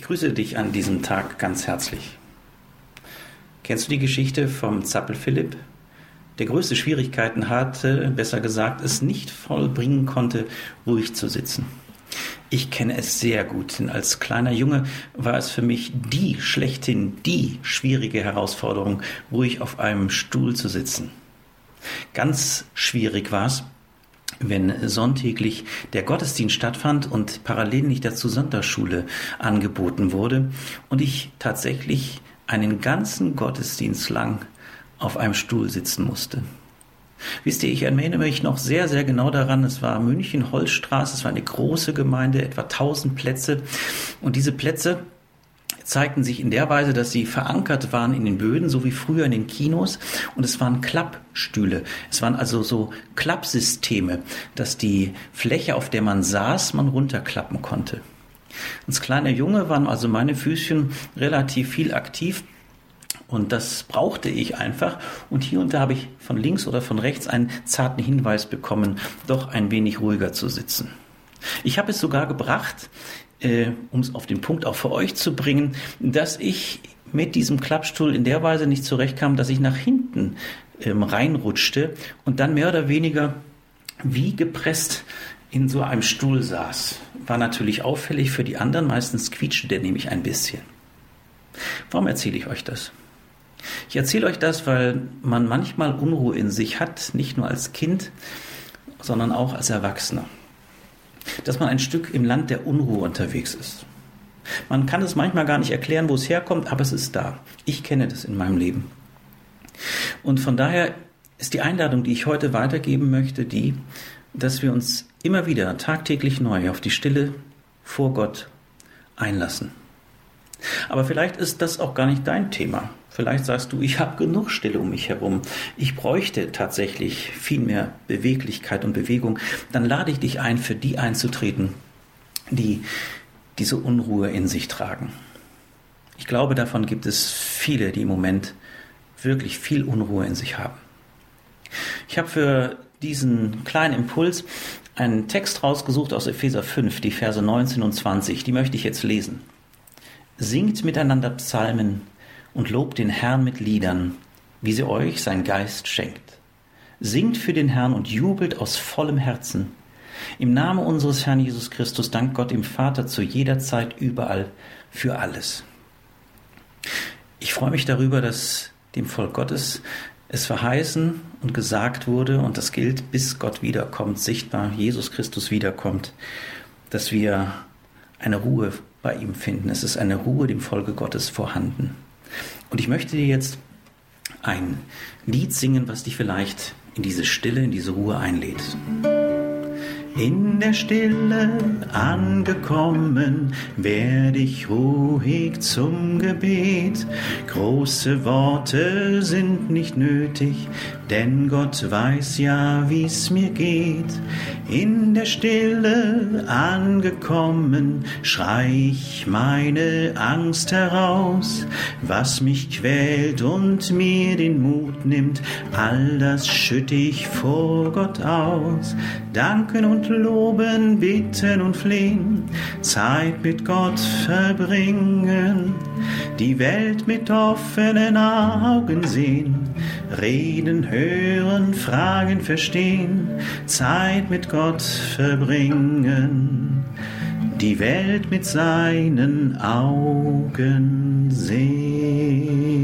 Ich grüße dich an diesem Tag ganz herzlich. Kennst du die Geschichte vom Zappel Philipp, der größte Schwierigkeiten hatte, besser gesagt, es nicht vollbringen konnte, ruhig zu sitzen? Ich kenne es sehr gut, denn als kleiner Junge war es für mich die schlechthin, die schwierige Herausforderung, ruhig auf einem Stuhl zu sitzen. Ganz schwierig war es, wenn sonntäglich der Gottesdienst stattfand und parallel nicht dazu Sonntagsschule angeboten wurde und ich tatsächlich einen ganzen Gottesdienst lang auf einem Stuhl sitzen musste. Wisst ihr, ich erinnere mich noch sehr, sehr genau daran. Es war München, Holzstraße, es war eine große Gemeinde, etwa 1000 Plätze. Und diese Plätze zeigten sich in der Weise, dass sie verankert waren in den Böden, so wie früher in den Kinos. Und es waren Klappstühle. Es waren also so Klappsysteme, dass die Fläche, auf der man saß, man runterklappen konnte. Als kleiner Junge waren also meine Füßchen relativ viel aktiv. Und das brauchte ich einfach. Und hier und da habe ich von links oder von rechts einen zarten Hinweis bekommen, doch ein wenig ruhiger zu sitzen. Ich habe es sogar gebracht, äh, um es auf den Punkt auch für euch zu bringen, dass ich mit diesem Klappstuhl in der Weise nicht zurechtkam, dass ich nach hinten ähm, reinrutschte und dann mehr oder weniger wie gepresst in so einem Stuhl saß. War natürlich auffällig für die anderen, meistens quietschte der nämlich ein bisschen. Warum erzähle ich euch das? Ich erzähle euch das, weil man manchmal Unruhe in sich hat, nicht nur als Kind, sondern auch als Erwachsener. Dass man ein Stück im Land der Unruhe unterwegs ist. Man kann es manchmal gar nicht erklären, wo es herkommt, aber es ist da. Ich kenne das in meinem Leben. Und von daher ist die Einladung, die ich heute weitergeben möchte, die, dass wir uns immer wieder tagtäglich neu auf die Stille vor Gott einlassen. Aber vielleicht ist das auch gar nicht dein Thema. Vielleicht sagst du, ich habe genug Stille um mich herum. Ich bräuchte tatsächlich viel mehr Beweglichkeit und Bewegung. Dann lade ich dich ein, für die einzutreten, die diese Unruhe in sich tragen. Ich glaube, davon gibt es viele, die im Moment wirklich viel Unruhe in sich haben. Ich habe für diesen kleinen Impuls einen Text rausgesucht aus Epheser 5, die Verse 19 und 20. Die möchte ich jetzt lesen. Singt miteinander Psalmen und lobt den Herrn mit Liedern, wie sie euch sein Geist schenkt. Singt für den Herrn und jubelt aus vollem Herzen. Im Namen unseres Herrn Jesus Christus dankt Gott dem Vater zu jeder Zeit überall für alles. Ich freue mich darüber, dass dem Volk Gottes es verheißen und gesagt wurde, und das gilt, bis Gott wiederkommt, sichtbar, Jesus Christus wiederkommt, dass wir eine Ruhe bei ihm finden. Es ist eine Ruhe dem Volke Gottes vorhanden. Und ich möchte dir jetzt ein Lied singen, was dich vielleicht in diese Stille, in diese Ruhe einlädt in der Stille angekommen, werde ich ruhig zum Gebet. Große Worte sind nicht nötig, denn Gott weiß ja, wie's mir geht. In der Stille angekommen, schrei ich meine Angst heraus, was mich quält und mir den Mut nimmt, all das schütt ich vor Gott aus. Danken und loben, bitten und flehen, Zeit mit Gott verbringen, die Welt mit offenen Augen sehen, reden, hören, fragen, verstehen, Zeit mit Gott verbringen, die Welt mit seinen Augen sehen.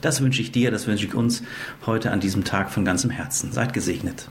Das wünsche ich dir, das wünsche ich uns heute an diesem Tag von ganzem Herzen. Seid gesegnet.